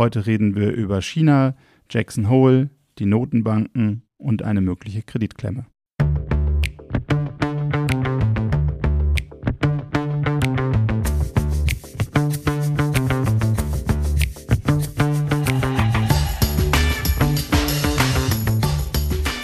Heute reden wir über China, Jackson Hole, die Notenbanken und eine mögliche Kreditklemme.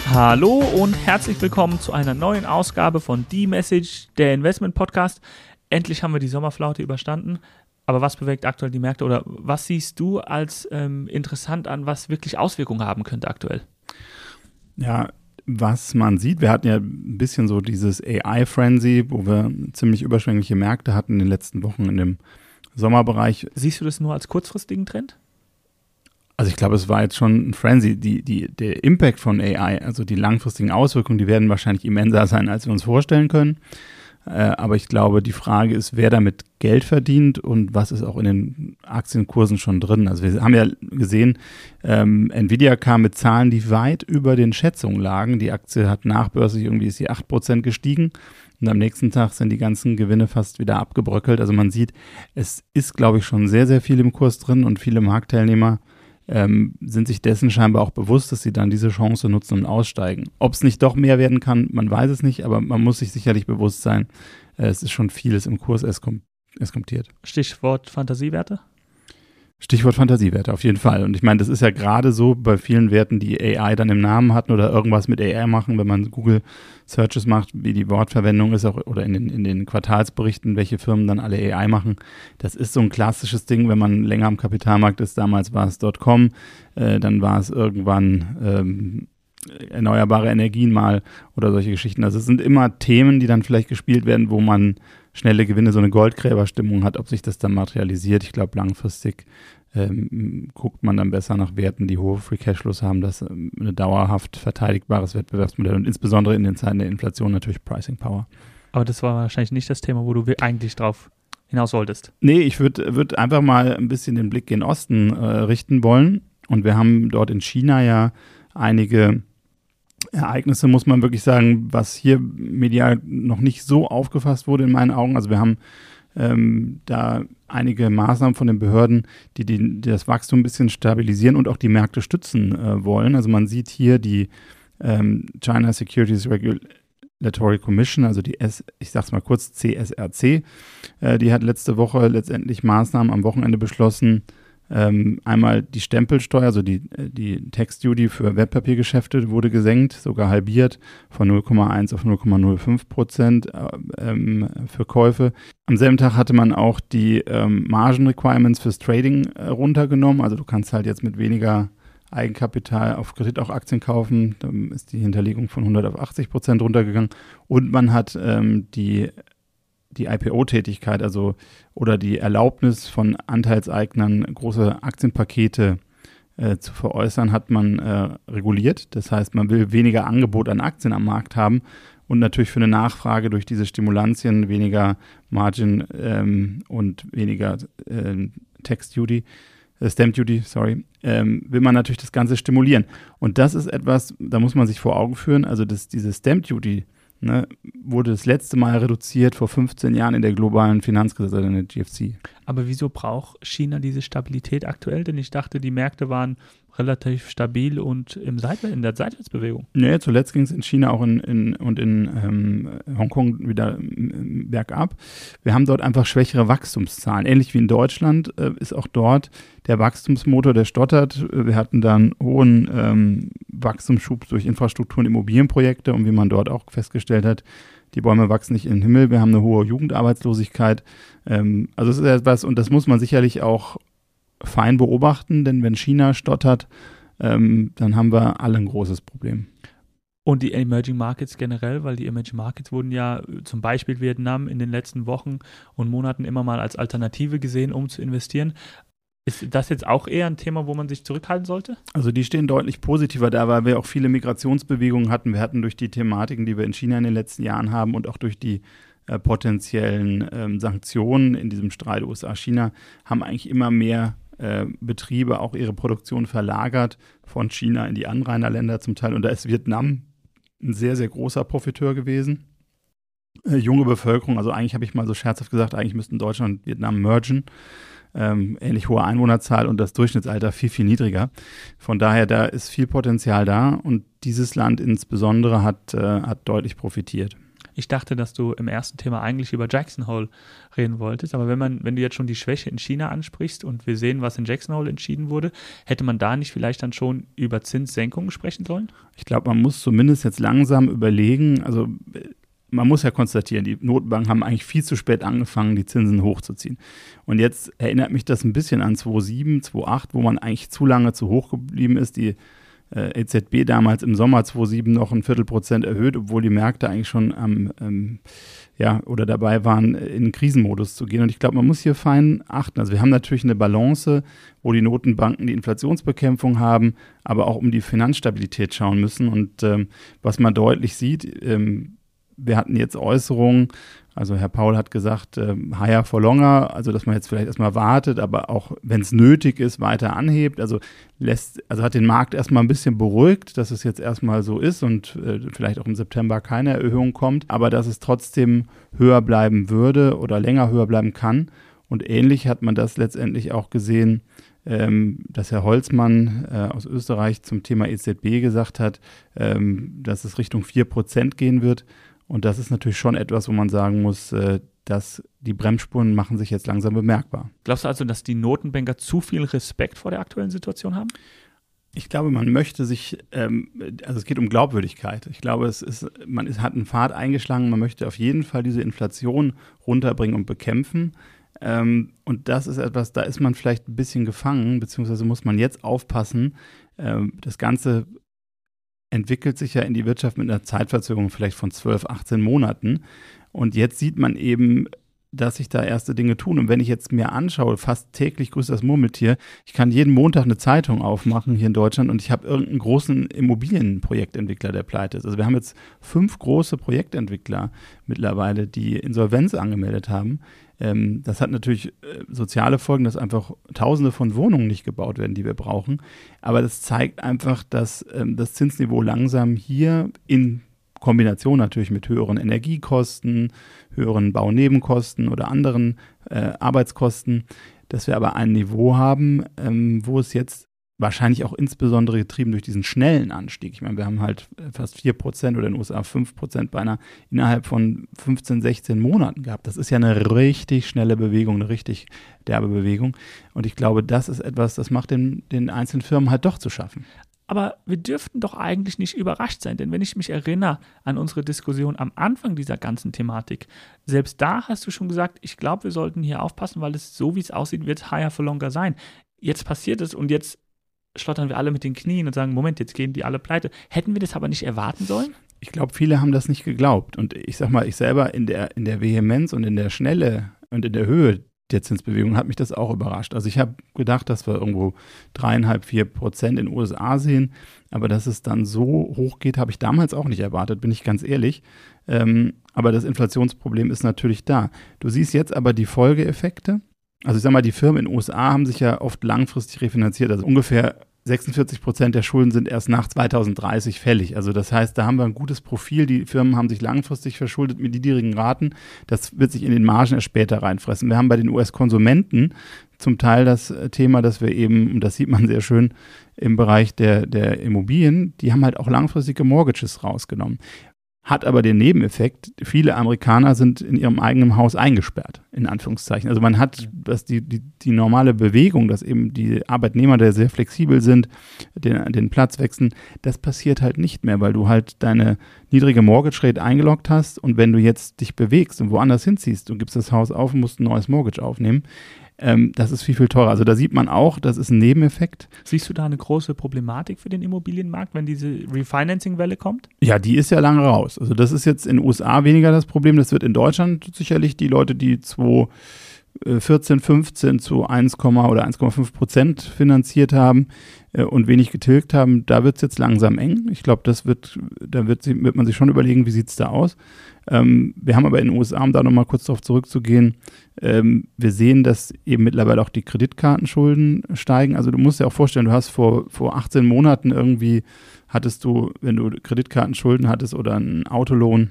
Hallo und herzlich willkommen zu einer neuen Ausgabe von The Message, der Investment Podcast. Endlich haben wir die Sommerflaute überstanden. Aber was bewegt aktuell die Märkte oder was siehst du als ähm, interessant an, was wirklich Auswirkungen haben könnte aktuell? Ja, was man sieht, wir hatten ja ein bisschen so dieses AI-Frenzy, wo wir ziemlich überschwängliche Märkte hatten in den letzten Wochen in dem Sommerbereich. Siehst du das nur als kurzfristigen Trend? Also ich glaube, es war jetzt schon ein Frenzy. Die, die, der Impact von AI, also die langfristigen Auswirkungen, die werden wahrscheinlich immenser sein, als wir uns vorstellen können. Äh, aber ich glaube, die Frage ist, wer damit Geld verdient und was ist auch in den Aktienkursen schon drin. Also wir haben ja gesehen, ähm, Nvidia kam mit Zahlen, die weit über den Schätzungen lagen. Die Aktie hat nachbörslich irgendwie ist sie 8% gestiegen. Und am nächsten Tag sind die ganzen Gewinne fast wieder abgebröckelt. Also man sieht, es ist, glaube ich, schon sehr, sehr viel im Kurs drin und viele Marktteilnehmer ähm, sind sich dessen scheinbar auch bewusst, dass sie dann diese Chance nutzen und aussteigen. Ob es nicht doch mehr werden kann, man weiß es nicht, aber man muss sich sicherlich bewusst sein, äh, es ist schon vieles im Kurs eskomtiert. Stichwort Fantasiewerte? Stichwort Fantasiewerte, auf jeden Fall. Und ich meine, das ist ja gerade so bei vielen Werten, die AI dann im Namen hatten oder irgendwas mit AI machen, wenn man Google Searches macht, wie die Wortverwendung ist, auch oder in den, in den Quartalsberichten, welche Firmen dann alle AI machen. Das ist so ein klassisches Ding, wenn man länger am Kapitalmarkt ist. Damals war es .com, äh, dann war es irgendwann ähm, erneuerbare Energien mal oder solche Geschichten. Also es sind immer Themen, die dann vielleicht gespielt werden, wo man schnelle Gewinne, so eine Goldgräberstimmung hat, ob sich das dann materialisiert. Ich glaube, langfristig ähm, guckt man dann besser nach Werten, die hohe Free Cashflows haben, das ähm, eine dauerhaft verteidigbares Wettbewerbsmodell und insbesondere in den Zeiten der Inflation natürlich Pricing Power. Aber das war wahrscheinlich nicht das Thema, wo du eigentlich drauf hinaus wolltest. Nee, ich würde würd einfach mal ein bisschen den Blick gen Osten äh, richten wollen. Und wir haben dort in China ja einige Ereignisse, muss man wirklich sagen, was hier medial noch nicht so aufgefasst wurde in meinen Augen. Also wir haben ähm, da einige Maßnahmen von den Behörden, die, die, die, das Wachstum ein bisschen stabilisieren und auch die Märkte stützen äh, wollen. Also man sieht hier die ähm, China Securities Regulatory Commission, also die S, ich sag's mal kurz, CSRC, äh, die hat letzte Woche letztendlich Maßnahmen am Wochenende beschlossen, ähm, einmal die Stempelsteuer, also die, äh, die Tax Duty für Wertpapiergeschäfte wurde gesenkt, sogar halbiert von 0,1 auf 0,05 Prozent äh, ähm, für Käufe. Am selben Tag hatte man auch die ähm, Margin Requirements fürs Trading äh, runtergenommen. Also du kannst halt jetzt mit weniger Eigenkapital auf Kredit auch Aktien kaufen. Da ist die Hinterlegung von 100 auf 80 Prozent runtergegangen. Und man hat ähm, die die IPO-Tätigkeit, also oder die Erlaubnis von Anteilseignern, große Aktienpakete äh, zu veräußern, hat man äh, reguliert. Das heißt, man will weniger Angebot an Aktien am Markt haben und natürlich für eine Nachfrage durch diese Stimulantien weniger Margin ähm, und weniger äh, Tax Duty, äh, Stamp Duty, sorry, ähm, will man natürlich das Ganze stimulieren. Und das ist etwas, da muss man sich vor Augen führen, also das, diese Stamp Duty, ne, wurde das letzte Mal reduziert vor 15 Jahren in der globalen Finanzkrise, also in der GFC. Aber wieso braucht China diese Stabilität aktuell? Denn ich dachte, die Märkte waren relativ stabil und im Seitwär in der Seitwärtsbewegung. Nee, zuletzt ging es in China auch in, in, und in ähm, Hongkong wieder bergab. Wir haben dort einfach schwächere Wachstumszahlen. Ähnlich wie in Deutschland äh, ist auch dort der Wachstumsmotor, der stottert. Wir hatten dann hohen ähm, Wachstumsschub durch Infrastruktur und Immobilienprojekte und wie man dort auch festgestellt hat, die Bäume wachsen nicht in den Himmel, wir haben eine hohe Jugendarbeitslosigkeit. Ähm, also es ist etwas, und das muss man sicherlich auch fein beobachten, denn wenn China stottert, ähm, dann haben wir alle ein großes Problem. Und die Emerging Markets generell, weil die Emerging Markets wurden ja zum Beispiel Vietnam in den letzten Wochen und Monaten immer mal als Alternative gesehen, um zu investieren. Ist das jetzt auch eher ein Thema, wo man sich zurückhalten sollte? Also die stehen deutlich positiver da, weil wir auch viele Migrationsbewegungen hatten. Wir hatten durch die Thematiken, die wir in China in den letzten Jahren haben und auch durch die äh, potenziellen ähm, Sanktionen in diesem Streit USA-China, haben eigentlich immer mehr äh, Betriebe auch ihre Produktion verlagert von China in die Anrainerländer zum Teil. Und da ist Vietnam ein sehr, sehr großer Profiteur gewesen. Äh, junge Bevölkerung, also eigentlich habe ich mal so scherzhaft gesagt, eigentlich müssten Deutschland und Vietnam mergen. Ähm, ähnlich hohe Einwohnerzahl und das Durchschnittsalter viel, viel niedriger. Von daher, da ist viel Potenzial da und dieses Land insbesondere hat, äh, hat deutlich profitiert. Ich dachte, dass du im ersten Thema eigentlich über Jackson Hole reden wolltest, aber wenn man, wenn du jetzt schon die Schwäche in China ansprichst und wir sehen, was in Jackson Hole entschieden wurde, hätte man da nicht vielleicht dann schon über Zinssenkungen sprechen sollen? Ich glaube, man muss zumindest jetzt langsam überlegen, also man muss ja konstatieren, die Notenbanken haben eigentlich viel zu spät angefangen, die Zinsen hochzuziehen. Und jetzt erinnert mich das ein bisschen an 2007, 2008, wo man eigentlich zu lange zu hoch geblieben ist. Die äh, EZB damals im Sommer 2007 noch ein Viertelprozent erhöht, obwohl die Märkte eigentlich schon am, ähm, ja, oder dabei waren, in den Krisenmodus zu gehen. Und ich glaube, man muss hier fein achten. Also wir haben natürlich eine Balance, wo die Notenbanken die Inflationsbekämpfung haben, aber auch um die Finanzstabilität schauen müssen. Und ähm, was man deutlich sieht, ähm, wir hatten jetzt Äußerungen, also Herr Paul hat gesagt, äh, higher for longer, also dass man jetzt vielleicht erstmal wartet, aber auch wenn es nötig ist, weiter anhebt. Also lässt, also hat den Markt erstmal ein bisschen beruhigt, dass es jetzt erstmal so ist und äh, vielleicht auch im September keine Erhöhung kommt, aber dass es trotzdem höher bleiben würde oder länger höher bleiben kann. Und ähnlich hat man das letztendlich auch gesehen, ähm, dass Herr Holzmann äh, aus Österreich zum Thema EZB gesagt hat, ähm, dass es Richtung 4% gehen wird. Und das ist natürlich schon etwas, wo man sagen muss, äh, dass die Bremsspuren machen sich jetzt langsam bemerkbar. Glaubst du also, dass die Notenbanker zu viel Respekt vor der aktuellen Situation haben? Ich glaube, man möchte sich, ähm, also es geht um Glaubwürdigkeit. Ich glaube, es ist, man ist, hat einen Pfad eingeschlagen, man möchte auf jeden Fall diese Inflation runterbringen und bekämpfen. Ähm, und das ist etwas, da ist man vielleicht ein bisschen gefangen, beziehungsweise muss man jetzt aufpassen. Ähm, das Ganze entwickelt sich ja in die Wirtschaft mit einer Zeitverzögerung vielleicht von 12, 18 Monaten. Und jetzt sieht man eben, dass sich da erste Dinge tun. Und wenn ich jetzt mir anschaue, fast täglich grüßt das Murmeltier, ich kann jeden Montag eine Zeitung aufmachen hier in Deutschland und ich habe irgendeinen großen Immobilienprojektentwickler, der pleite ist. Also wir haben jetzt fünf große Projektentwickler mittlerweile, die Insolvenz angemeldet haben. Ähm, das hat natürlich äh, soziale Folgen, dass einfach Tausende von Wohnungen nicht gebaut werden, die wir brauchen. Aber das zeigt einfach, dass ähm, das Zinsniveau langsam hier in Kombination natürlich mit höheren Energiekosten, höheren Baunebenkosten oder anderen äh, Arbeitskosten, dass wir aber ein Niveau haben, ähm, wo es jetzt wahrscheinlich auch insbesondere getrieben durch diesen schnellen Anstieg. Ich meine, wir haben halt fast 4% oder in den USA 5% beinahe innerhalb von 15, 16 Monaten gehabt. Das ist ja eine richtig schnelle Bewegung, eine richtig derbe Bewegung. Und ich glaube, das ist etwas, das macht den, den einzelnen Firmen halt doch zu schaffen. Aber wir dürften doch eigentlich nicht überrascht sein, denn wenn ich mich erinnere an unsere Diskussion am Anfang dieser ganzen Thematik, selbst da hast du schon gesagt, ich glaube, wir sollten hier aufpassen, weil es so wie es aussieht, wird higher for longer sein. Jetzt passiert es und jetzt schlottern wir alle mit den Knien und sagen, Moment, jetzt gehen die alle pleite. Hätten wir das aber nicht erwarten sollen? Ich glaube, viele haben das nicht geglaubt. Und ich sag mal, ich selber in der, in der Vehemenz und in der Schnelle und in der Höhe der Zinsbewegung hat mich das auch überrascht. Also ich habe gedacht, dass wir irgendwo dreieinhalb, vier Prozent in den USA sehen, aber dass es dann so hoch geht, habe ich damals auch nicht erwartet, bin ich ganz ehrlich. Ähm, aber das Inflationsproblem ist natürlich da. Du siehst jetzt aber die Folgeeffekte. Also ich sage mal, die Firmen in den USA haben sich ja oft langfristig refinanziert. Also ungefähr 46 Prozent der Schulden sind erst nach 2030 fällig. Also das heißt, da haben wir ein gutes Profil. Die Firmen haben sich langfristig verschuldet mit niedrigen Raten. Das wird sich in den Margen erst später reinfressen. Wir haben bei den US-Konsumenten zum Teil das Thema, dass wir eben, und das sieht man sehr schön im Bereich der, der Immobilien, die haben halt auch langfristige Mortgages rausgenommen hat aber den Nebeneffekt, viele Amerikaner sind in ihrem eigenen Haus eingesperrt, in Anführungszeichen. Also man hat dass die, die, die normale Bewegung, dass eben die Arbeitnehmer, die sehr flexibel sind, den, den Platz wechseln, das passiert halt nicht mehr, weil du halt deine niedrige Mortgage Rate eingeloggt hast und wenn du jetzt dich bewegst und woanders hinziehst, du gibst das Haus auf und musst ein neues Mortgage aufnehmen, ähm, das ist viel, viel teurer. Also da sieht man auch, das ist ein Nebeneffekt. Siehst du da eine große Problematik für den Immobilienmarkt, wenn diese Refinancing-Welle kommt? Ja, die ist ja lange raus. Also das ist jetzt in den USA weniger das Problem. Das wird in Deutschland sicherlich die Leute, die 2014, 15 zu 1, oder 1,5 Prozent finanziert haben äh, und wenig getilgt haben, da wird es jetzt langsam eng. Ich glaube, das wird, da wird, wird, man sich schon überlegen, wie sieht es da aus. Ähm, wir haben aber in den USA, um da nochmal kurz darauf zurückzugehen, ähm, wir sehen, dass eben mittlerweile auch die Kreditkartenschulden steigen. Also du musst dir auch vorstellen, du hast vor, vor 18 Monaten irgendwie, hattest du, wenn du Kreditkartenschulden hattest oder einen Autolohn,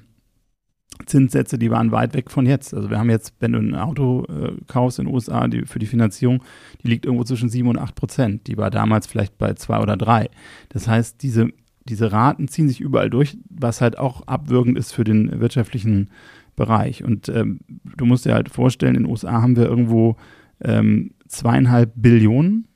Zinssätze, die waren weit weg von jetzt. Also wir haben jetzt, wenn du ein Auto äh, kaufst in den USA die, für die Finanzierung, die liegt irgendwo zwischen 7 und 8 Prozent. Die war damals vielleicht bei 2 oder 3. Das heißt, diese, diese Raten ziehen sich überall durch, was halt auch abwürgend ist für den wirtschaftlichen Bereich. Und ähm, du musst dir halt vorstellen, in den USA haben wir irgendwo ähm, zweieinhalb Billionen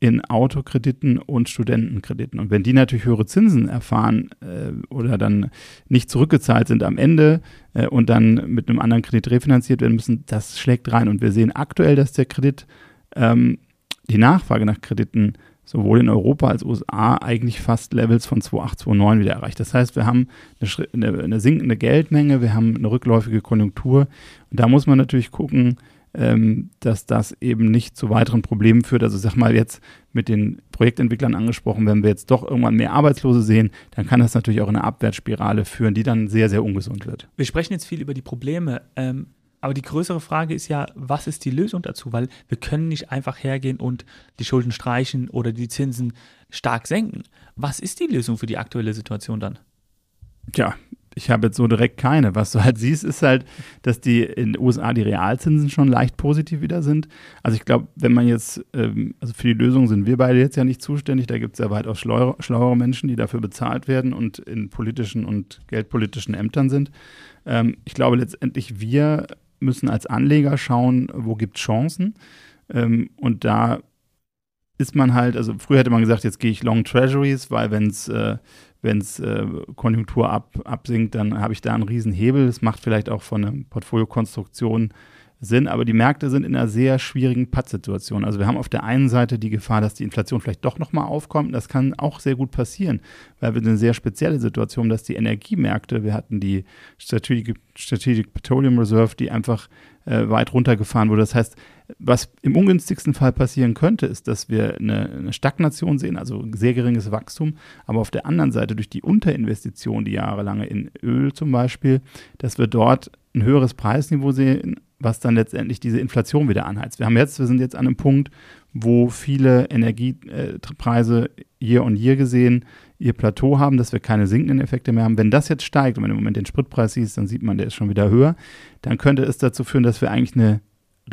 in Autokrediten und Studentenkrediten. Und wenn die natürlich höhere Zinsen erfahren äh, oder dann nicht zurückgezahlt sind am Ende äh, und dann mit einem anderen Kredit refinanziert werden müssen, das schlägt rein. Und wir sehen aktuell, dass der Kredit, ähm, die Nachfrage nach Krediten sowohl in Europa als USA eigentlich fast Levels von 2,8, 2,9 wieder erreicht. Das heißt, wir haben eine, eine sinkende Geldmenge, wir haben eine rückläufige Konjunktur. Und da muss man natürlich gucken, ähm, dass das eben nicht zu weiteren Problemen führt. Also sag mal jetzt mit den Projektentwicklern angesprochen, wenn wir jetzt doch irgendwann mehr Arbeitslose sehen, dann kann das natürlich auch in eine Abwärtsspirale führen, die dann sehr, sehr ungesund wird. Wir sprechen jetzt viel über die Probleme. Ähm, aber die größere Frage ist ja, was ist die Lösung dazu? Weil wir können nicht einfach hergehen und die Schulden streichen oder die Zinsen stark senken. Was ist die Lösung für die aktuelle Situation dann? Tja, ich habe jetzt so direkt keine. Was du halt siehst, ist halt, dass die in den USA die Realzinsen schon leicht positiv wieder sind. Also ich glaube, wenn man jetzt, ähm, also für die Lösung sind wir beide jetzt ja nicht zuständig, da gibt es ja weitaus schlauere, schlauere, Menschen, die dafür bezahlt werden und in politischen und geldpolitischen Ämtern sind. Ähm, ich glaube letztendlich, wir müssen als Anleger schauen, wo gibt es Chancen. Ähm, und da ist man halt, also früher hätte man gesagt, jetzt gehe ich Long Treasuries, weil wenn es äh, wenn es äh, Konjunktur ab, absinkt, dann habe ich da einen riesen Hebel. Das macht vielleicht auch von der Portfoliokonstruktion Sinn, aber die Märkte sind in einer sehr schwierigen Pattsituation. Also wir haben auf der einen Seite die Gefahr, dass die Inflation vielleicht doch nochmal aufkommt. Das kann auch sehr gut passieren, weil wir eine sehr spezielle Situation, dass die Energiemärkte, wir hatten die Strategic, Strategic Petroleum Reserve, die einfach äh, weit runtergefahren wurde. Das heißt, was im ungünstigsten Fall passieren könnte, ist, dass wir eine, eine, Stagnation sehen, also sehr geringes Wachstum, aber auf der anderen Seite durch die Unterinvestition, die jahrelange in Öl zum Beispiel, dass wir dort ein höheres Preisniveau sehen, was dann letztendlich diese Inflation wieder anheizt. Wir haben jetzt, wir sind jetzt an einem Punkt, wo viele Energiepreise year on year gesehen ihr Plateau haben, dass wir keine sinkenden Effekte mehr haben. Wenn das jetzt steigt und wenn im Moment den Spritpreis siehst, dann sieht man, der ist schon wieder höher, dann könnte es dazu führen, dass wir eigentlich eine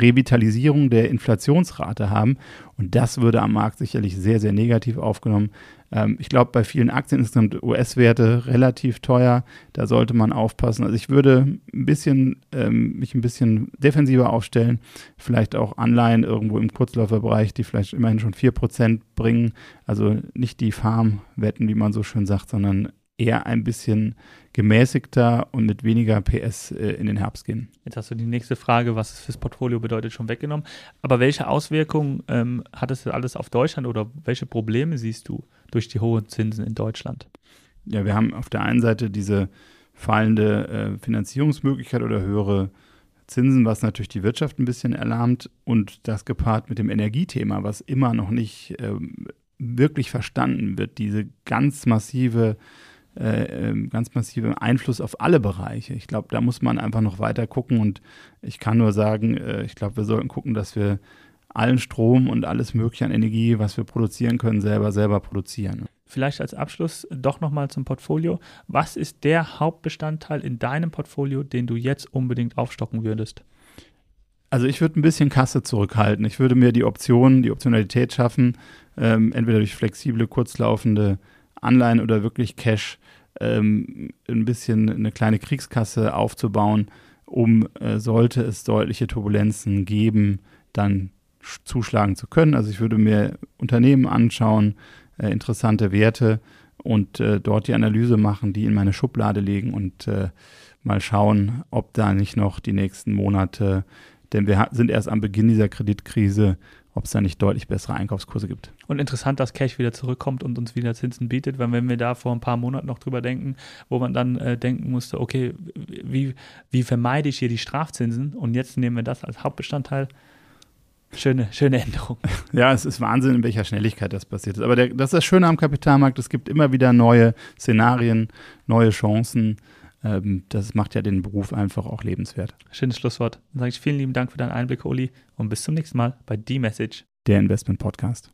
Revitalisierung der Inflationsrate haben. Und das würde am Markt sicherlich sehr, sehr negativ aufgenommen. Ähm, ich glaube, bei vielen Aktien insgesamt US-Werte relativ teuer. Da sollte man aufpassen. Also ich würde ein bisschen, ähm, mich ein bisschen defensiver aufstellen. Vielleicht auch Anleihen irgendwo im Kurzläuferbereich, die vielleicht immerhin schon 4% bringen. Also nicht die Farmwetten, wie man so schön sagt, sondern eher ein bisschen gemäßigter und mit weniger PS äh, in den Herbst gehen. Jetzt hast du die nächste Frage, was es fürs Portfolio bedeutet, schon weggenommen. Aber welche Auswirkungen ähm, hat es alles auf Deutschland oder welche Probleme siehst du durch die hohen Zinsen in Deutschland? Ja, wir haben auf der einen Seite diese fallende äh, Finanzierungsmöglichkeit oder höhere Zinsen, was natürlich die Wirtschaft ein bisschen erlahmt und das gepaart mit dem Energiethema, was immer noch nicht ähm, wirklich verstanden wird, diese ganz massive äh, ähm, ganz massiven Einfluss auf alle Bereiche. Ich glaube, da muss man einfach noch weiter gucken und ich kann nur sagen, äh, ich glaube, wir sollten gucken, dass wir allen Strom und alles Mögliche an Energie, was wir produzieren können, selber selber produzieren. Vielleicht als Abschluss doch nochmal zum Portfolio. Was ist der Hauptbestandteil in deinem Portfolio, den du jetzt unbedingt aufstocken würdest? Also ich würde ein bisschen Kasse zurückhalten. Ich würde mir die Option, die Optionalität schaffen, ähm, entweder durch flexible, kurzlaufende Anleihen oder wirklich Cash ähm, ein bisschen eine kleine Kriegskasse aufzubauen, um, äh, sollte es deutliche Turbulenzen geben, dann zuschlagen zu können. Also ich würde mir Unternehmen anschauen, äh, interessante Werte und äh, dort die Analyse machen, die in meine Schublade legen und äh, mal schauen, ob da nicht noch die nächsten Monate, denn wir sind erst am Beginn dieser Kreditkrise, ob es da nicht deutlich bessere Einkaufskurse gibt. Und interessant, dass Cash wieder zurückkommt und uns wieder Zinsen bietet, weil wenn wir da vor ein paar Monaten noch drüber denken, wo man dann äh, denken musste, okay, wie, wie vermeide ich hier die Strafzinsen? Und jetzt nehmen wir das als Hauptbestandteil. Schöne, schöne Änderung. Ja, es ist Wahnsinn, in welcher Schnelligkeit das passiert ist. Aber der, das ist das Schöne am Kapitalmarkt, es gibt immer wieder neue Szenarien, neue Chancen das macht ja den Beruf einfach auch lebenswert. Schönes Schlusswort. Dann sage ich vielen lieben Dank für deinen Einblick, Oli, und bis zum nächsten Mal bei D-Message, der Investment Podcast.